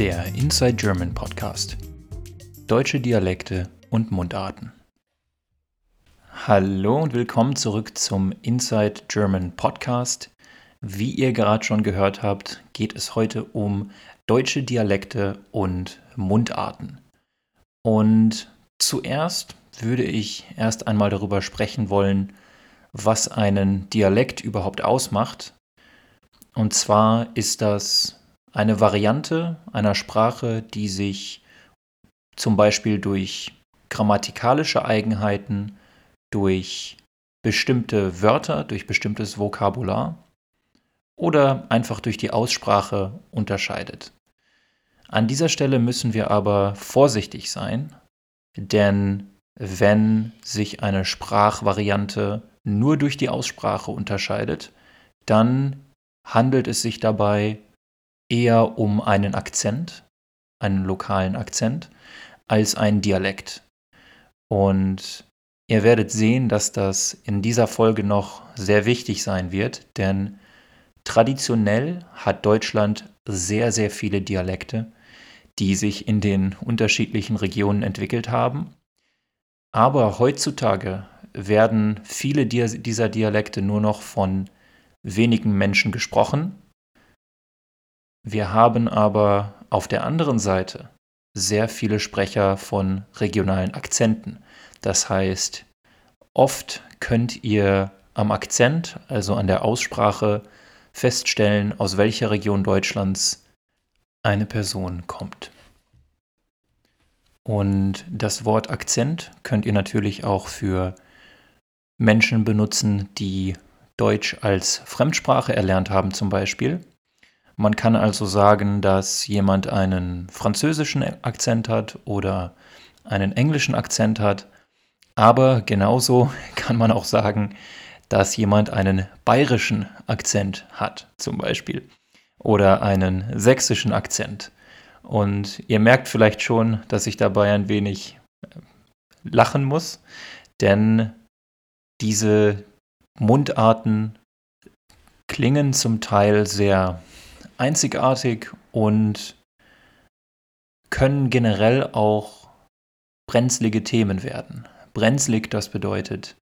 Der Inside German Podcast. Deutsche Dialekte und Mundarten. Hallo und willkommen zurück zum Inside German Podcast. Wie ihr gerade schon gehört habt, geht es heute um deutsche Dialekte und Mundarten. Und zuerst würde ich erst einmal darüber sprechen wollen, was einen Dialekt überhaupt ausmacht. Und zwar ist das eine Variante einer Sprache, die sich zum Beispiel durch grammatikalische Eigenheiten, durch bestimmte Wörter, durch bestimmtes Vokabular oder einfach durch die Aussprache unterscheidet. An dieser Stelle müssen wir aber vorsichtig sein, denn wenn sich eine Sprachvariante nur durch die Aussprache unterscheidet, dann handelt es sich dabei eher um einen Akzent, einen lokalen Akzent, als einen Dialekt. Und ihr werdet sehen, dass das in dieser Folge noch sehr wichtig sein wird, denn traditionell hat Deutschland sehr, sehr viele Dialekte, die sich in den unterschiedlichen Regionen entwickelt haben. Aber heutzutage werden viele dieser Dialekte nur noch von wenigen Menschen gesprochen wir haben aber auf der anderen Seite sehr viele Sprecher von regionalen Akzenten. Das heißt, oft könnt ihr am Akzent, also an der Aussprache, feststellen, aus welcher Region Deutschlands eine Person kommt. Und das Wort Akzent könnt ihr natürlich auch für Menschen benutzen, die Deutsch als Fremdsprache erlernt haben zum Beispiel. Man kann also sagen, dass jemand einen französischen Akzent hat oder einen englischen Akzent hat. Aber genauso kann man auch sagen, dass jemand einen bayerischen Akzent hat, zum Beispiel. Oder einen sächsischen Akzent. Und ihr merkt vielleicht schon, dass ich dabei ein wenig äh, lachen muss, denn diese Mundarten klingen zum Teil sehr einzigartig und können generell auch brenzlige Themen werden. Brenzlig, das bedeutet,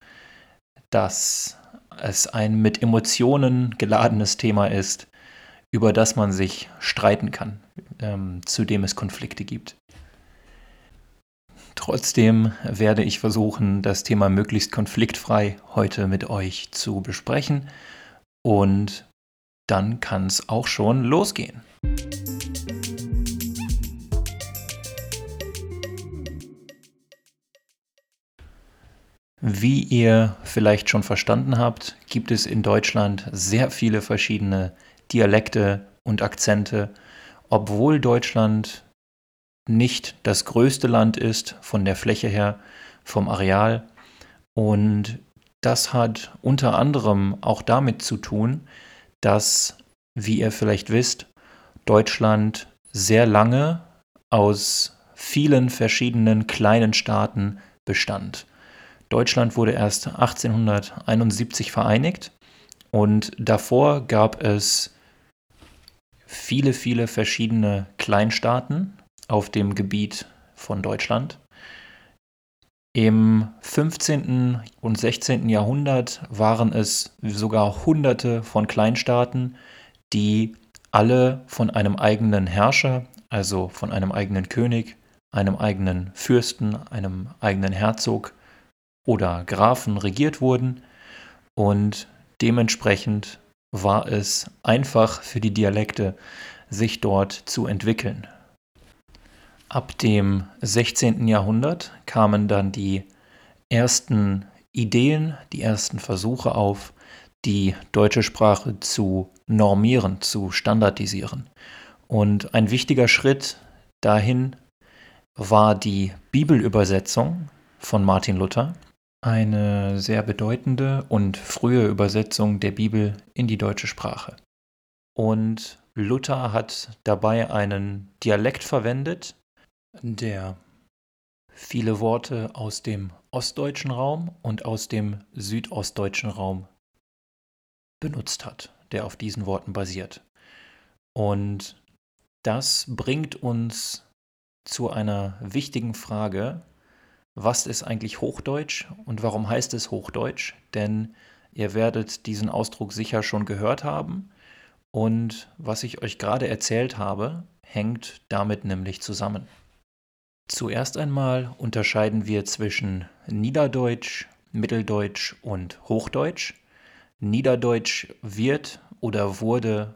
dass es ein mit Emotionen geladenes Thema ist, über das man sich streiten kann, ähm, zu dem es Konflikte gibt. Trotzdem werde ich versuchen, das Thema möglichst konfliktfrei heute mit euch zu besprechen und dann kann es auch schon losgehen. Wie ihr vielleicht schon verstanden habt, gibt es in Deutschland sehr viele verschiedene Dialekte und Akzente, obwohl Deutschland nicht das größte Land ist von der Fläche her, vom Areal. Und das hat unter anderem auch damit zu tun, dass, wie ihr vielleicht wisst, Deutschland sehr lange aus vielen verschiedenen kleinen Staaten bestand. Deutschland wurde erst 1871 vereinigt und davor gab es viele, viele verschiedene Kleinstaaten auf dem Gebiet von Deutschland. Im 15. und 16. Jahrhundert waren es sogar Hunderte von Kleinstaaten, die alle von einem eigenen Herrscher, also von einem eigenen König, einem eigenen Fürsten, einem eigenen Herzog oder Grafen regiert wurden und dementsprechend war es einfach für die Dialekte, sich dort zu entwickeln. Ab dem 16. Jahrhundert kamen dann die ersten Ideen, die ersten Versuche auf, die deutsche Sprache zu normieren, zu standardisieren. Und ein wichtiger Schritt dahin war die Bibelübersetzung von Martin Luther, eine sehr bedeutende und frühe Übersetzung der Bibel in die deutsche Sprache. Und Luther hat dabei einen Dialekt verwendet, der viele Worte aus dem ostdeutschen Raum und aus dem südostdeutschen Raum benutzt hat, der auf diesen Worten basiert. Und Das bringt uns zu einer wichtigen Frage. Was ist eigentlich Hochdeutsch und warum heißt es Hochdeutsch? Denn ihr werdet diesen Ausdruck sicher schon gehört haben. Und was ich euch gerade erzählt habe, hängt damit nämlich zusammen. Zuerst einmal unterscheiden wir zwischen Niederdeutsch, Mitteldeutsch und Hochdeutsch. Niederdeutsch wird oder wurde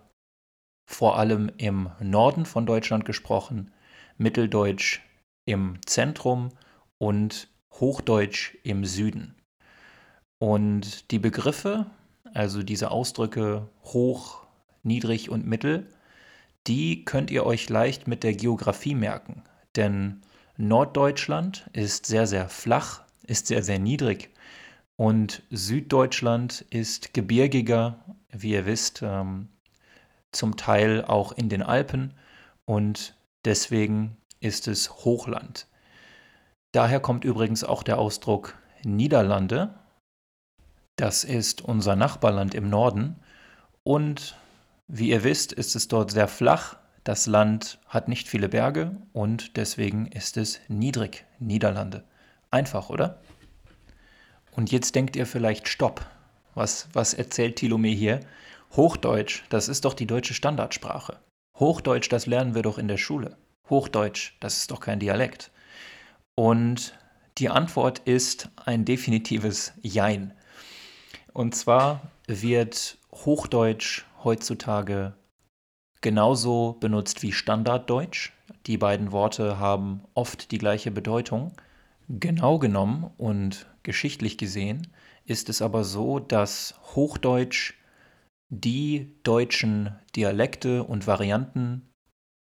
vor allem im Norden von Deutschland gesprochen, Mitteldeutsch im Zentrum und Hochdeutsch im Süden. Und die Begriffe, also diese Ausdrücke hoch, niedrig und mittel, die könnt ihr euch leicht mit der Geografie merken. Denn Norddeutschland ist sehr, sehr flach, ist sehr, sehr niedrig. Und Süddeutschland ist gebirgiger, wie ihr wisst, ähm, zum Teil auch in den Alpen. Und deswegen ist es Hochland. Daher kommt übrigens auch der Ausdruck Niederlande. Das ist unser Nachbarland im Norden. Und wie ihr wisst, ist es dort sehr flach. Das Land hat nicht viele Berge und deswegen ist es niedrig, Niederlande. Einfach, oder? Und jetzt denkt ihr vielleicht, stopp. Was, was erzählt Thilo mir hier? Hochdeutsch, das ist doch die deutsche Standardsprache. Hochdeutsch, das lernen wir doch in der Schule. Hochdeutsch, das ist doch kein Dialekt. Und die Antwort ist ein definitives Jein. Und zwar wird Hochdeutsch heutzutage genauso benutzt wie Standarddeutsch. Die beiden Worte haben oft die gleiche Bedeutung. Genau genommen und geschichtlich gesehen ist es aber so, dass Hochdeutsch die deutschen Dialekte und Varianten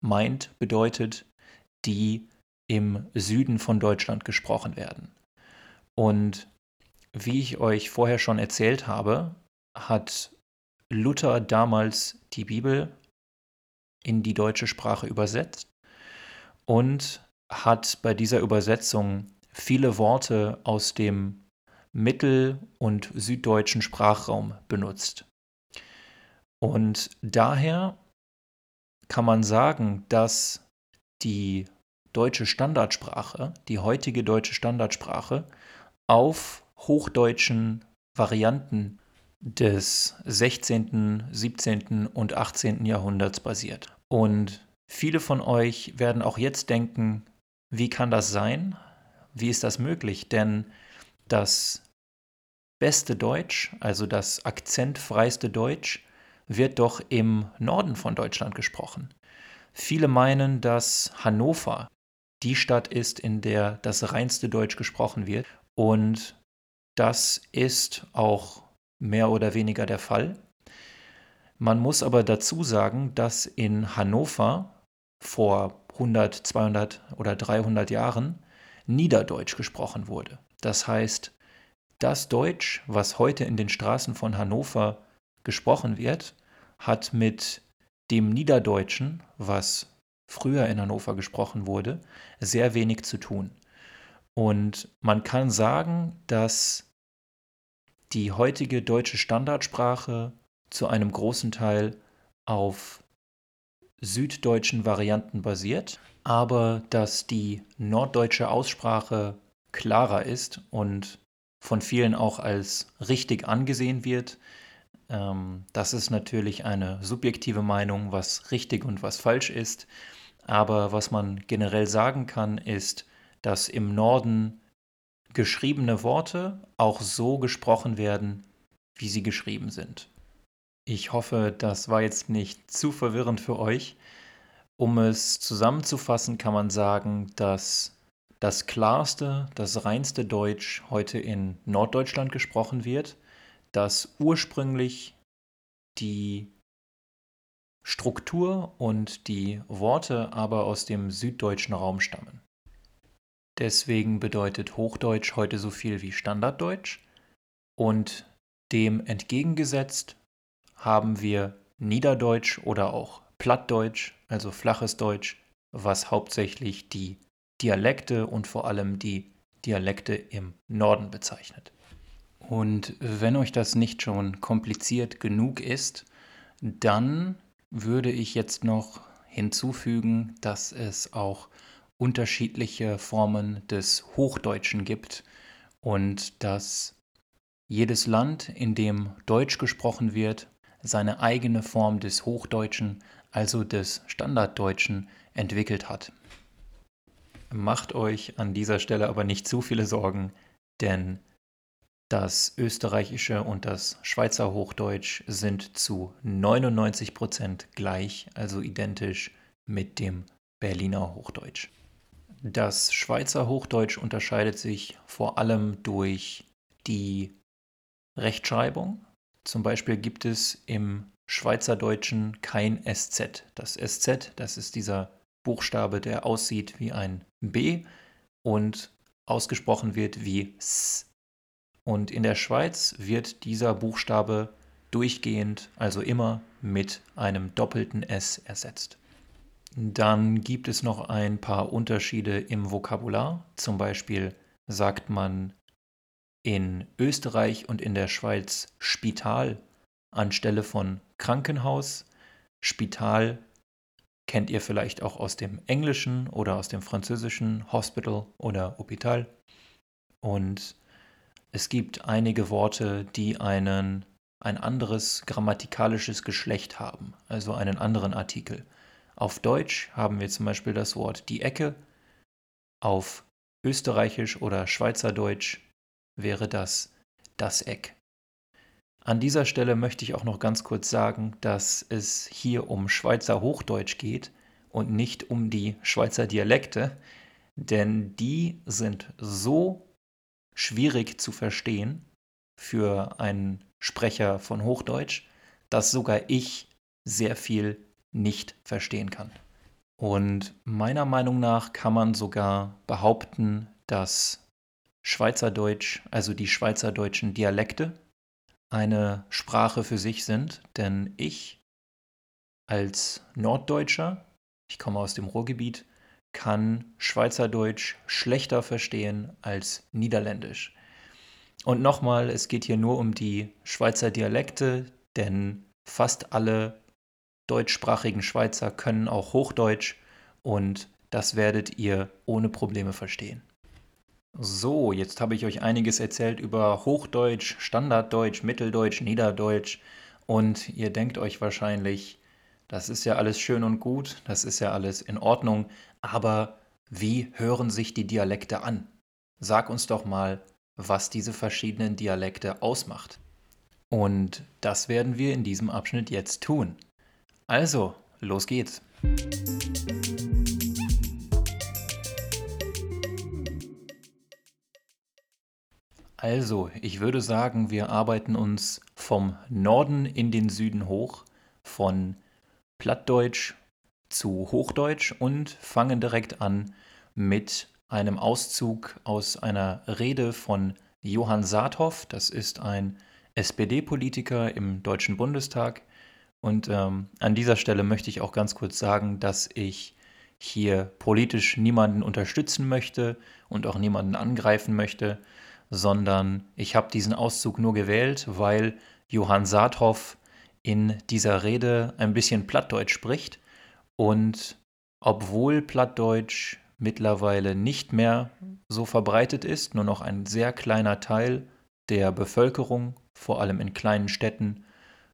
meint, bedeutet, die im Süden von Deutschland gesprochen werden. Und wie ich euch vorher schon erzählt habe, hat Luther damals die Bibel in die deutsche Sprache übersetzt und hat bei dieser Übersetzung viele Worte aus dem mittel- und süddeutschen Sprachraum benutzt. Und daher kann man sagen, dass die deutsche Standardsprache, die heutige deutsche Standardsprache, auf hochdeutschen Varianten des 16., 17. und 18. Jahrhunderts basiert. Und viele von euch werden auch jetzt denken, wie kann das sein? Wie ist das möglich? Denn das beste Deutsch, also das akzentfreiste Deutsch, wird doch im Norden von Deutschland gesprochen. Viele meinen, dass Hannover die Stadt ist, in der das reinste Deutsch gesprochen wird. Und das ist auch mehr oder weniger der Fall. Man muss aber dazu sagen, dass in Hannover vor 100, 200 oder 300 Jahren Niederdeutsch gesprochen wurde. Das heißt, das Deutsch, was heute in den Straßen von Hannover gesprochen wird, hat mit dem Niederdeutschen, was früher in Hannover gesprochen wurde, sehr wenig zu tun. Und man kann sagen, dass die heutige deutsche Standardsprache zu einem großen Teil auf süddeutschen Varianten basiert, aber dass die norddeutsche Aussprache klarer ist und von vielen auch als richtig angesehen wird. Ähm, das ist natürlich eine subjektive Meinung, was richtig und was falsch ist. Aber was man generell sagen kann, ist, dass im Norden geschriebene Worte auch so gesprochen werden, wie sie geschrieben sind. Ich hoffe, das war jetzt nicht zu verwirrend für euch. Um es zusammenzufassen, kann man sagen, dass das klarste, das reinste Deutsch heute in Norddeutschland gesprochen wird, dass ursprünglich die Struktur und die Worte aber aus dem süddeutschen Raum stammen. Deswegen bedeutet Hochdeutsch heute so viel wie Standarddeutsch und dem entgegengesetzt haben wir Niederdeutsch oder auch Plattdeutsch, also flaches Deutsch, was hauptsächlich die Dialekte und vor allem die Dialekte im Norden bezeichnet. Und wenn euch das nicht schon kompliziert genug ist, dann würde ich jetzt noch hinzufügen, dass es auch unterschiedliche Formen des Hochdeutschen gibt und dass jedes Land, in dem Deutsch gesprochen wird, seine eigene Form des Hochdeutschen, also des Standarddeutschen, entwickelt hat. Macht euch an dieser Stelle aber nicht zu viele Sorgen, denn das österreichische und das Schweizer Hochdeutsch sind zu 99 Prozent gleich, also identisch mit dem Berliner Hochdeutsch. Das Schweizer Hochdeutsch unterscheidet sich vor allem durch die Rechtschreibung. Zum Beispiel gibt es im Schweizerdeutschen kein SZ. Das SZ, das ist dieser Buchstabe, der aussieht wie ein B und ausgesprochen wird wie S. Und in der Schweiz wird dieser Buchstabe durchgehend, also immer mit einem doppelten S ersetzt. Dann gibt es noch ein paar Unterschiede im Vokabular. Zum Beispiel sagt man in Österreich und in der Schweiz Spital anstelle von Krankenhaus. Spital kennt ihr vielleicht auch aus dem Englischen oder aus dem Französischen Hospital oder Hospital. Und es gibt einige Worte, die einen, ein anderes grammatikalisches Geschlecht haben, also einen anderen Artikel. Auf Deutsch haben wir zum Beispiel das Wort die Ecke. Auf Österreichisch oder Schweizerdeutsch wäre das das Eck. An dieser Stelle möchte ich auch noch ganz kurz sagen, dass es hier um Schweizer Hochdeutsch geht und nicht um die Schweizer Dialekte, denn die sind so schwierig zu verstehen für einen Sprecher von Hochdeutsch, dass sogar ich sehr viel nicht verstehen kann. Und meiner Meinung nach kann man sogar behaupten, dass Schweizerdeutsch, also die schweizerdeutschen Dialekte, eine Sprache für sich sind, denn ich als Norddeutscher, ich komme aus dem Ruhrgebiet, kann Schweizerdeutsch schlechter verstehen als Niederländisch. Und nochmal, es geht hier nur um die Schweizer Dialekte, denn fast alle deutschsprachigen Schweizer können auch Hochdeutsch und das werdet ihr ohne Probleme verstehen. So, jetzt habe ich euch einiges erzählt über Hochdeutsch, Standarddeutsch, Mitteldeutsch, Niederdeutsch und ihr denkt euch wahrscheinlich, das ist ja alles schön und gut, das ist ja alles in Ordnung, aber wie hören sich die Dialekte an? Sag uns doch mal, was diese verschiedenen Dialekte ausmacht. Und das werden wir in diesem Abschnitt jetzt tun. Also, los geht's. Also, ich würde sagen, wir arbeiten uns vom Norden in den Süden hoch, von Plattdeutsch zu Hochdeutsch und fangen direkt an mit einem Auszug aus einer Rede von Johann Saathoff. Das ist ein SPD-Politiker im Deutschen Bundestag. Und ähm, an dieser Stelle möchte ich auch ganz kurz sagen, dass ich hier politisch niemanden unterstützen möchte und auch niemanden angreifen möchte, sondern ich habe diesen Auszug nur gewählt, weil Johann Saathoff in dieser Rede ein bisschen Plattdeutsch spricht und obwohl Plattdeutsch mittlerweile nicht mehr so verbreitet ist, nur noch ein sehr kleiner Teil der Bevölkerung, vor allem in kleinen Städten,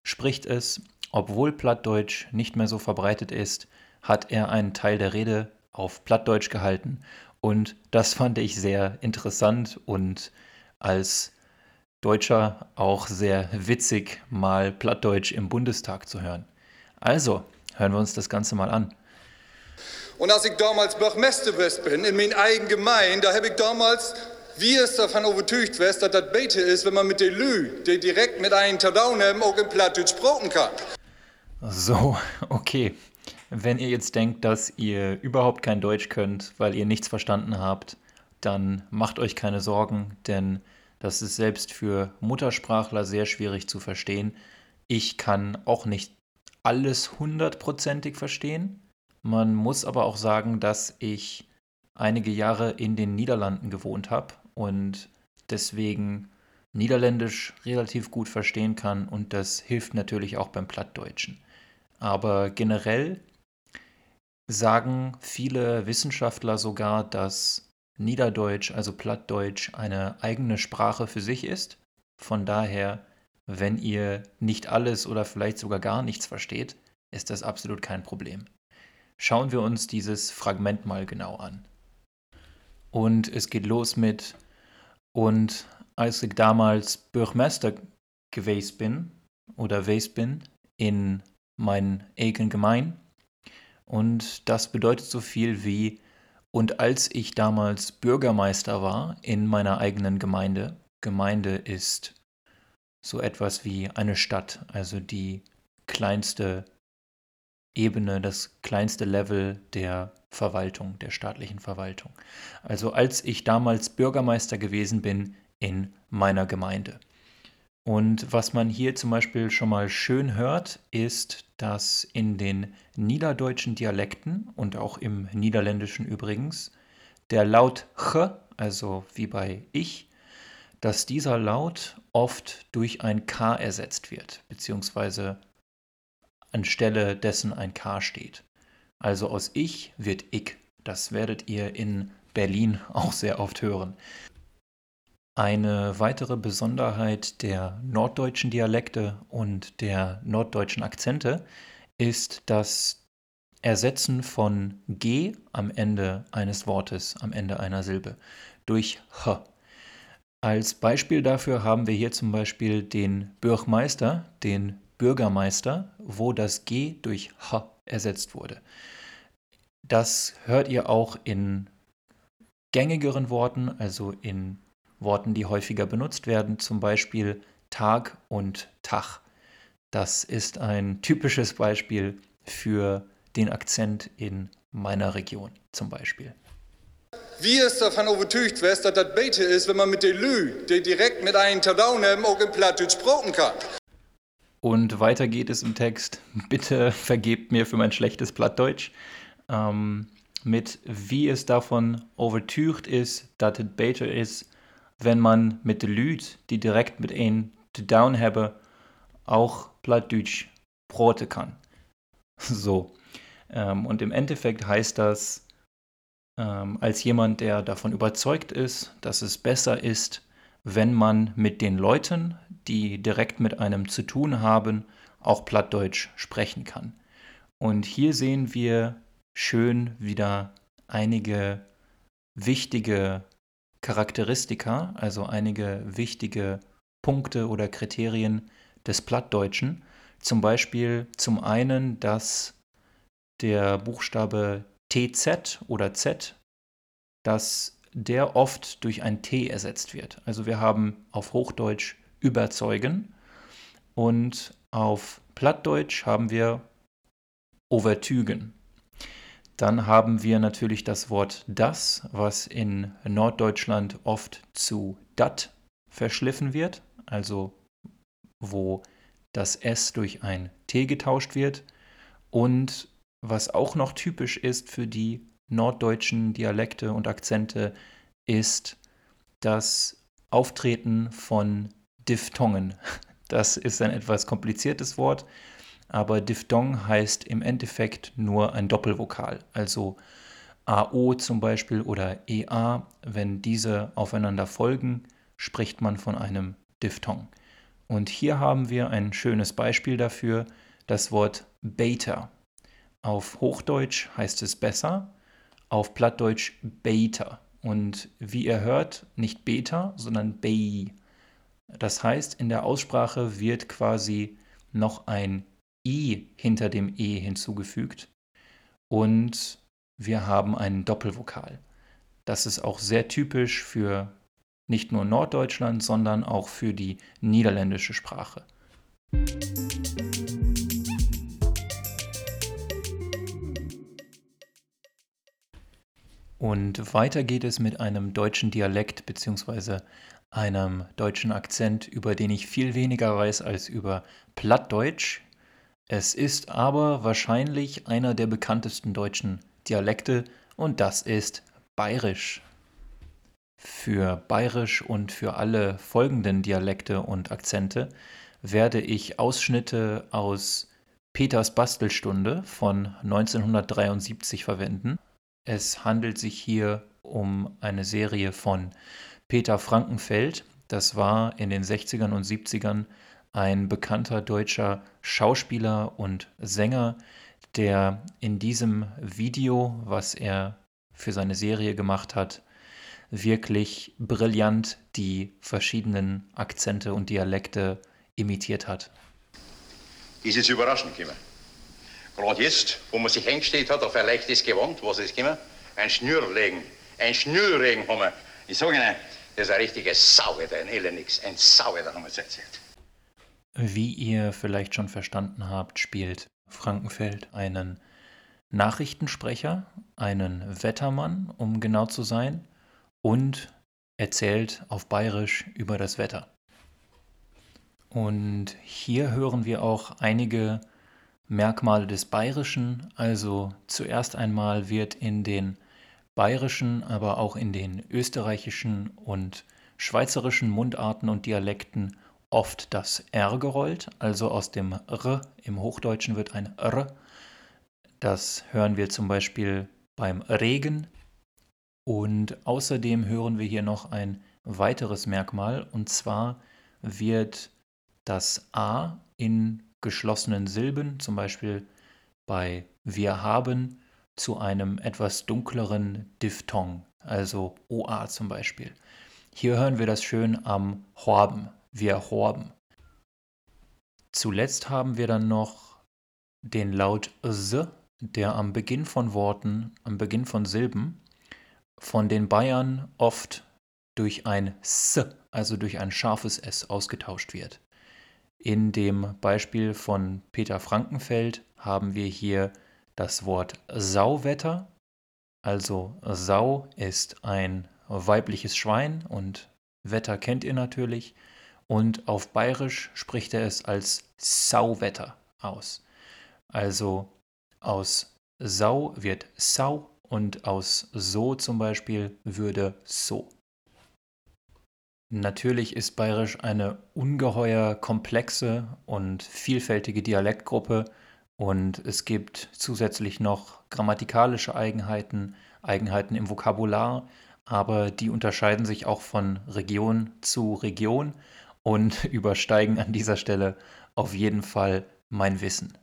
spricht es, obwohl Plattdeutsch nicht mehr so verbreitet ist, hat er einen Teil der Rede auf Plattdeutsch gehalten. Und das fand ich sehr interessant und als Deutscher auch sehr witzig, mal Plattdeutsch im Bundestag zu hören. Also, Hören wir uns das Ganze mal an. Und als ich damals Bürgermeister bin, in meiner eigenen Gemeinde, da habe ich damals, wie es davon überzeugt wird, dass das besser ist, wenn man mit den Lü, die direkt mit einem Tadau nehmen, auch in Plattdeutsch sprechen kann. So, okay. Wenn ihr jetzt denkt, dass ihr überhaupt kein Deutsch könnt, weil ihr nichts verstanden habt, dann macht euch keine Sorgen, denn das ist selbst für Muttersprachler sehr schwierig zu verstehen. Ich kann auch nicht alles hundertprozentig verstehen. Man muss aber auch sagen, dass ich einige Jahre in den Niederlanden gewohnt habe und deswegen Niederländisch relativ gut verstehen kann und das hilft natürlich auch beim Plattdeutschen. Aber generell sagen viele Wissenschaftler sogar, dass Niederdeutsch, also Plattdeutsch, eine eigene Sprache für sich ist. Von daher, wenn ihr nicht alles oder vielleicht sogar gar nichts versteht, ist das absolut kein Problem. Schauen wir uns dieses Fragment mal genau an. Und es geht los mit, und als ich damals Bürgermeister gewesen bin oder gewesen bin in meinen eigenen Gemein, und das bedeutet so viel wie, und als ich damals Bürgermeister war in meiner eigenen Gemeinde, Gemeinde ist so etwas wie eine Stadt, also die kleinste Ebene, das kleinste Level der Verwaltung, der staatlichen Verwaltung. Also als ich damals Bürgermeister gewesen bin in meiner Gemeinde. Und was man hier zum Beispiel schon mal schön hört, ist, dass in den niederdeutschen Dialekten und auch im Niederländischen übrigens der Laut ch, also wie bei ich, dass dieser Laut oft durch ein k ersetzt wird, beziehungsweise anstelle dessen ein K steht. Also aus ich wird ich. Das werdet ihr in Berlin auch sehr oft hören. Eine weitere Besonderheit der norddeutschen Dialekte und der norddeutschen Akzente ist das Ersetzen von G am Ende eines Wortes, am Ende einer Silbe, durch H. Als Beispiel dafür haben wir hier zum Beispiel den Bürgermeister, den Bürgermeister, wo das G durch H ersetzt wurde. Das hört ihr auch in gängigeren Worten, also in Worten, die häufiger benutzt werden, zum Beispiel Tag und Tag. Das ist ein typisches Beispiel für den Akzent in meiner Region zum Beispiel. Wie es davon überzeugt wird, dass das Bete ist, wenn man mit den Lü, die direkt mit einem Tadau nehmen, auch im Plattdeutsch sprechen kann. Und weiter geht es im Text. Bitte vergebt mir für mein schlechtes Plattdeutsch. Ähm, mit wie es davon overtucht ist, dass es besser ist, wenn man mit den Leuten, die direkt mit ihnen zu down haben, auch Plattdeutsch brote kann. So. Ähm, und im Endeffekt heißt das, ähm, als jemand, der davon überzeugt ist, dass es besser ist, wenn man mit den Leuten, die direkt mit einem zu tun haben, auch Plattdeutsch sprechen kann. Und hier sehen wir schön wieder einige wichtige Charakteristika, also einige wichtige Punkte oder Kriterien des Plattdeutschen. Zum Beispiel zum einen, dass der Buchstabe TZ oder Z, dass der oft durch ein T ersetzt wird. Also wir haben auf Hochdeutsch überzeugen und auf Plattdeutsch haben wir overtügen. Dann haben wir natürlich das Wort das, was in Norddeutschland oft zu dat verschliffen wird, also wo das S durch ein T getauscht wird. Und was auch noch typisch ist für die norddeutschen Dialekte und Akzente, ist das Auftreten von Diphthongen. Das ist ein etwas kompliziertes Wort, aber Diphthong heißt im Endeffekt nur ein Doppelvokal. Also AO zum Beispiel oder EA, wenn diese aufeinander folgen, spricht man von einem Diphthong. Und hier haben wir ein schönes Beispiel dafür, das Wort Beta. Auf Hochdeutsch heißt es besser, auf Plattdeutsch Beta. Und wie ihr hört, nicht Beta, sondern Bei. Das heißt, in der Aussprache wird quasi noch ein I hinter dem E hinzugefügt und wir haben einen Doppelvokal. Das ist auch sehr typisch für nicht nur Norddeutschland, sondern auch für die niederländische Sprache. Und weiter geht es mit einem deutschen Dialekt bzw. einem deutschen Akzent, über den ich viel weniger weiß als über Plattdeutsch. Es ist aber wahrscheinlich einer der bekanntesten deutschen Dialekte und das ist Bayerisch. Für Bayerisch und für alle folgenden Dialekte und Akzente werde ich Ausschnitte aus Peters Bastelstunde von 1973 verwenden. Es handelt sich hier um eine Serie von Peter Frankenfeld. Das war in den 60ern und 70ern ein bekannter deutscher Schauspieler und Sänger, der in diesem Video, was er für seine Serie gemacht hat, wirklich brillant die verschiedenen Akzente und Dialekte imitiert hat. Ist es überraschend gekommen. Gerade jetzt, wo man sich hingestellt hat auf ein leichtes Gewand, was ist gekommen? Ein Schnürregen. Ein Schnürregen haben wir. Ich sage Ihnen, das ist ein richtiges Sauwetter, ein Elenix. Ein Sauwetter haben wir erzählt. Wie ihr vielleicht schon verstanden habt, spielt Frankenfeld einen Nachrichtensprecher, einen Wettermann, um genau zu sein, und erzählt auf Bayerisch über das Wetter. Und hier hören wir auch einige Merkmale des Bayerischen. Also zuerst einmal wird in den bayerischen, aber auch in den österreichischen und schweizerischen Mundarten und Dialekten oft das R gerollt, also aus dem R im Hochdeutschen wird ein R. Das hören wir zum Beispiel beim Regen. Und außerdem hören wir hier noch ein weiteres Merkmal, und zwar wird das A in geschlossenen Silben, zum Beispiel bei wir haben, zu einem etwas dunkleren Diphthong, also OA zum Beispiel. Hier hören wir das schön am Horben, wir horben. Zuletzt haben wir dann noch den Laut S, der am Beginn von Worten, am Beginn von Silben, von den Bayern oft durch ein S, also durch ein scharfes S ausgetauscht wird. In dem Beispiel von Peter Frankenfeld haben wir hier das Wort Sauwetter. Also Sau ist ein weibliches Schwein und Wetter kennt ihr natürlich. Und auf Bayerisch spricht er es als Sauwetter aus. Also aus Sau wird Sau und aus So zum Beispiel würde So. Natürlich ist Bayerisch eine ungeheuer komplexe und vielfältige Dialektgruppe und es gibt zusätzlich noch grammatikalische Eigenheiten, Eigenheiten im Vokabular, aber die unterscheiden sich auch von Region zu Region und übersteigen an dieser Stelle auf jeden Fall mein Wissen.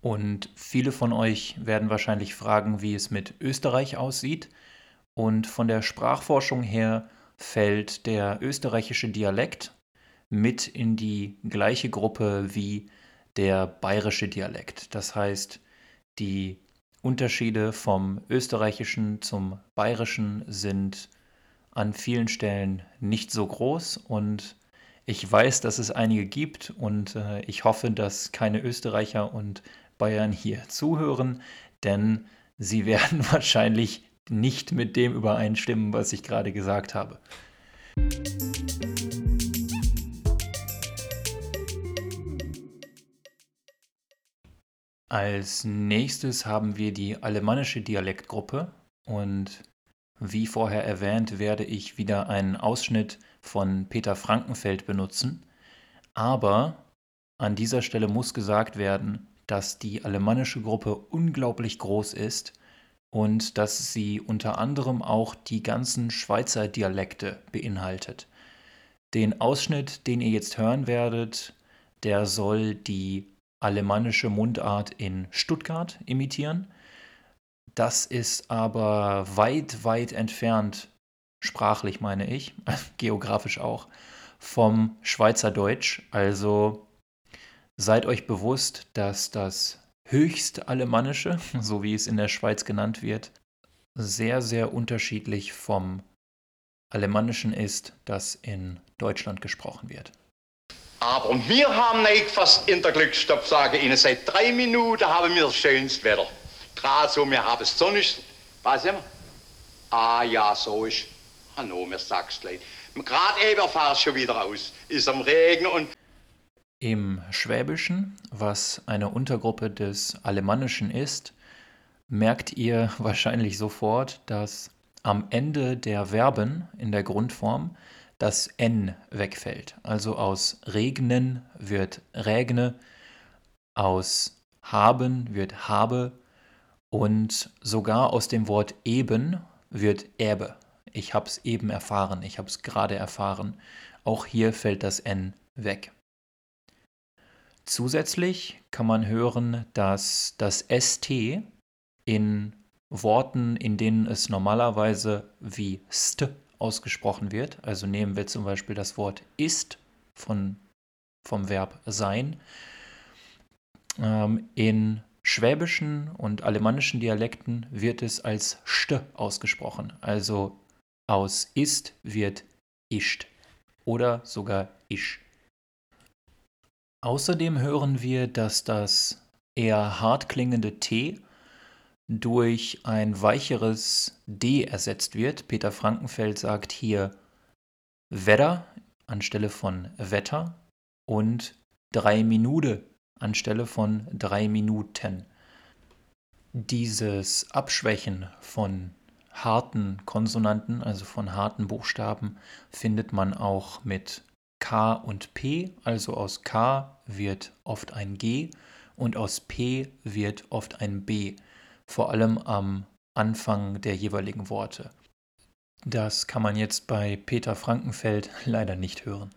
Und viele von euch werden wahrscheinlich fragen, wie es mit Österreich aussieht. Und von der Sprachforschung her fällt der österreichische Dialekt mit in die gleiche Gruppe wie der bayerische Dialekt. Das heißt, die Unterschiede vom österreichischen zum bayerischen sind an vielen Stellen nicht so groß und ich weiß, dass es einige gibt und äh, ich hoffe, dass keine Österreicher und Bayern hier zuhören, denn sie werden wahrscheinlich nicht mit dem übereinstimmen, was ich gerade gesagt habe. Als nächstes haben wir die alemannische Dialektgruppe und wie vorher erwähnt werde ich wieder einen Ausschnitt von Peter Frankenfeld benutzen, aber an dieser Stelle muss gesagt werden, dass die alemannische Gruppe unglaublich groß ist und dass sie unter anderem auch die ganzen Schweizer Dialekte beinhaltet. Den Ausschnitt, den ihr jetzt hören werdet, der soll die alemannische Mundart in Stuttgart imitieren. Das ist aber weit, weit entfernt, sprachlich meine ich, geografisch auch, vom Schweizerdeutsch. Also seid euch bewusst, dass das höchst alemannische, so wie es in der Schweiz genannt wird, sehr, sehr unterschiedlich vom alemannischen ist, das in Deutschland gesprochen wird. Aber wir haben nicht fast in der Glückstopp, sage Ihnen, seit drei Minuten haben wir das schönste Wetter. Gerade so, wir haben es sonnig. Was immer? Ah ja, so ist. Hannover, sagst gleich. Gerade eben fahrt es schon wieder aus. Ist am Regen und im Schwäbischen, was eine Untergruppe des Alemannischen ist, merkt ihr wahrscheinlich sofort, dass am Ende der Verben in der Grundform das N wegfällt. Also aus regnen wird regne, aus haben wird habe und sogar aus dem Wort eben wird Äbe. Ich habe es eben erfahren, ich habe es gerade erfahren. Auch hier fällt das N weg. Zusätzlich kann man hören, dass das ST in Worten, in denen es normalerweise wie st ausgesprochen wird, also nehmen wir zum Beispiel das Wort ist von, vom Verb sein, ähm, in schwäbischen und alemannischen Dialekten wird es als st ausgesprochen, also aus ist wird ischt oder sogar isch. Außerdem hören wir, dass das eher hart klingende T durch ein weicheres D ersetzt wird. Peter Frankenfeld sagt hier Wetter anstelle von Wetter und drei Minute anstelle von drei Minuten. Dieses Abschwächen von harten Konsonanten, also von harten Buchstaben, findet man auch mit K und P, also aus K wird oft ein G und aus P wird oft ein B, vor allem am Anfang der jeweiligen Worte. Das kann man jetzt bei Peter Frankenfeld leider nicht hören.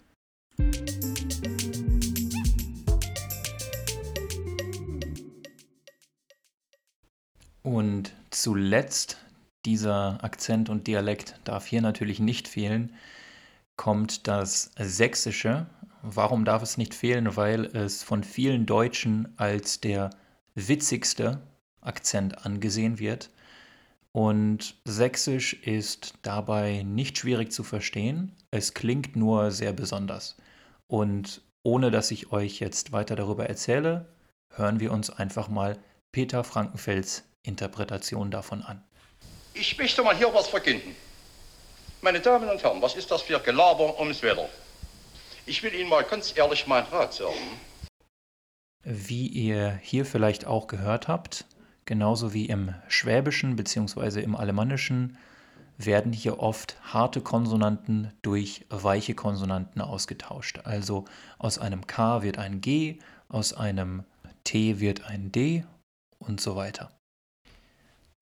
Und zuletzt, dieser Akzent und Dialekt darf hier natürlich nicht fehlen, kommt das Sächsische. Warum darf es nicht fehlen? Weil es von vielen Deutschen als der witzigste Akzent angesehen wird. Und Sächsisch ist dabei nicht schwierig zu verstehen. Es klingt nur sehr besonders. Und ohne dass ich euch jetzt weiter darüber erzähle, hören wir uns einfach mal Peter Frankenfelds Interpretation davon an. Ich möchte mal hier was verkünden. Meine Damen und Herren, was ist das für Gelaber ums Wetter? Ich will Ihnen mal ganz ehrlich meinen Rat sagen. Wie ihr hier vielleicht auch gehört habt, genauso wie im Schwäbischen bzw. im Alemannischen, werden hier oft harte Konsonanten durch weiche Konsonanten ausgetauscht. Also aus einem K wird ein G, aus einem T wird ein D und so weiter.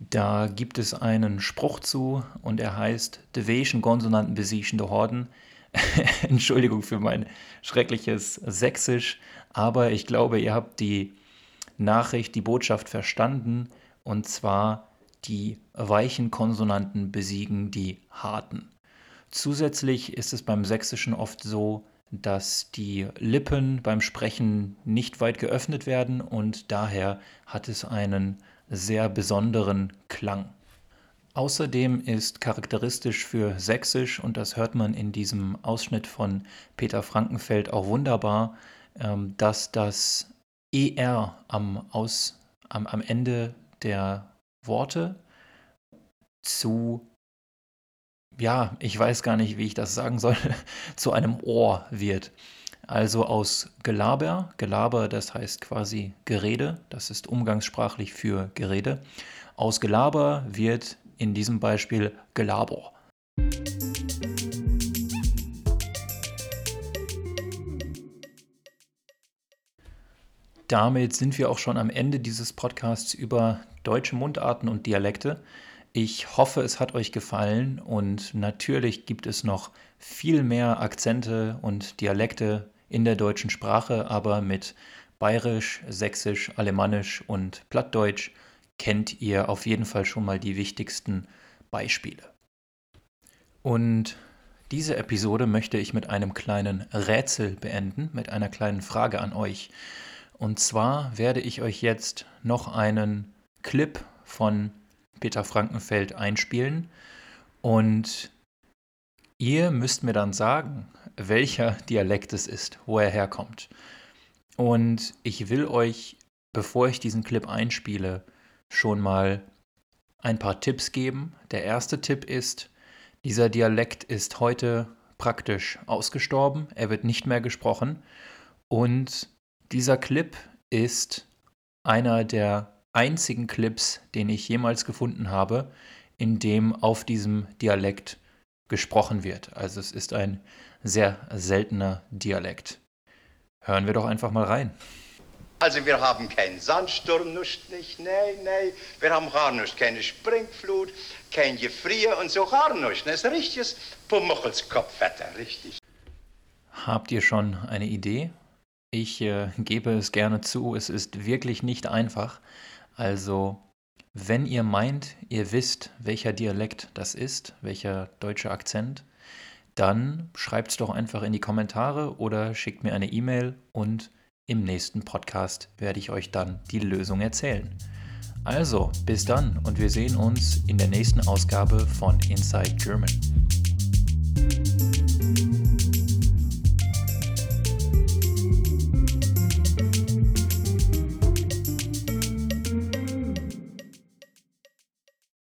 Da gibt es einen Spruch zu und er heißt, de weischen Konsonanten besiechen de Horden. Entschuldigung für mein schreckliches Sächsisch, aber ich glaube, ihr habt die Nachricht, die Botschaft verstanden und zwar die weichen Konsonanten besiegen die harten. Zusätzlich ist es beim Sächsischen oft so, dass die Lippen beim Sprechen nicht weit geöffnet werden und daher hat es einen sehr besonderen Klang. Außerdem ist charakteristisch für Sächsisch, und das hört man in diesem Ausschnitt von Peter Frankenfeld auch wunderbar, ähm, dass das ER am, Aus, am, am Ende der Worte zu, ja, ich weiß gar nicht, wie ich das sagen soll, zu einem Ohr wird. Also aus Gelaber, Gelaber, das heißt quasi Gerede, das ist umgangssprachlich für Gerede. Aus Gelaber wird in diesem Beispiel Gelaber. Damit sind wir auch schon am Ende dieses Podcasts über deutsche Mundarten und Dialekte. Ich hoffe, es hat euch gefallen und natürlich gibt es noch viel mehr Akzente und Dialekte in der deutschen Sprache, aber mit Bayerisch, Sächsisch, Alemannisch und Plattdeutsch kennt ihr auf jeden Fall schon mal die wichtigsten Beispiele. Und diese Episode möchte ich mit einem kleinen Rätsel beenden, mit einer kleinen Frage an euch. Und zwar werde ich euch jetzt noch einen Clip von Peter Frankenfeld einspielen. Und ihr müsst mir dann sagen, welcher Dialekt es ist, wo er herkommt. Und ich will euch, bevor ich diesen Clip einspiele, schon mal ein paar Tipps geben. Der erste Tipp ist, dieser Dialekt ist heute praktisch ausgestorben, er wird nicht mehr gesprochen und dieser Clip ist einer der einzigen Clips, den ich jemals gefunden habe, in dem auf diesem Dialekt gesprochen wird. Also es ist ein sehr seltener Dialekt. Hören wir doch einfach mal rein. Also wir haben keinen Sandsturm, nicht, nicht, nein, nein. Wir haben gar nicht, keine Springflut, kein Gefrier und so gar nicht. Das ist ein richtiges Pummelskopfwetter, richtig. Habt ihr schon eine Idee? Ich äh, gebe es gerne zu, es ist wirklich nicht einfach. Also, wenn ihr meint, ihr wisst, welcher Dialekt das ist, welcher deutsche Akzent, dann schreibt es doch einfach in die Kommentare oder schickt mir eine E-Mail und im nächsten Podcast werde ich euch dann die Lösung erzählen. Also, bis dann und wir sehen uns in der nächsten Ausgabe von Inside German.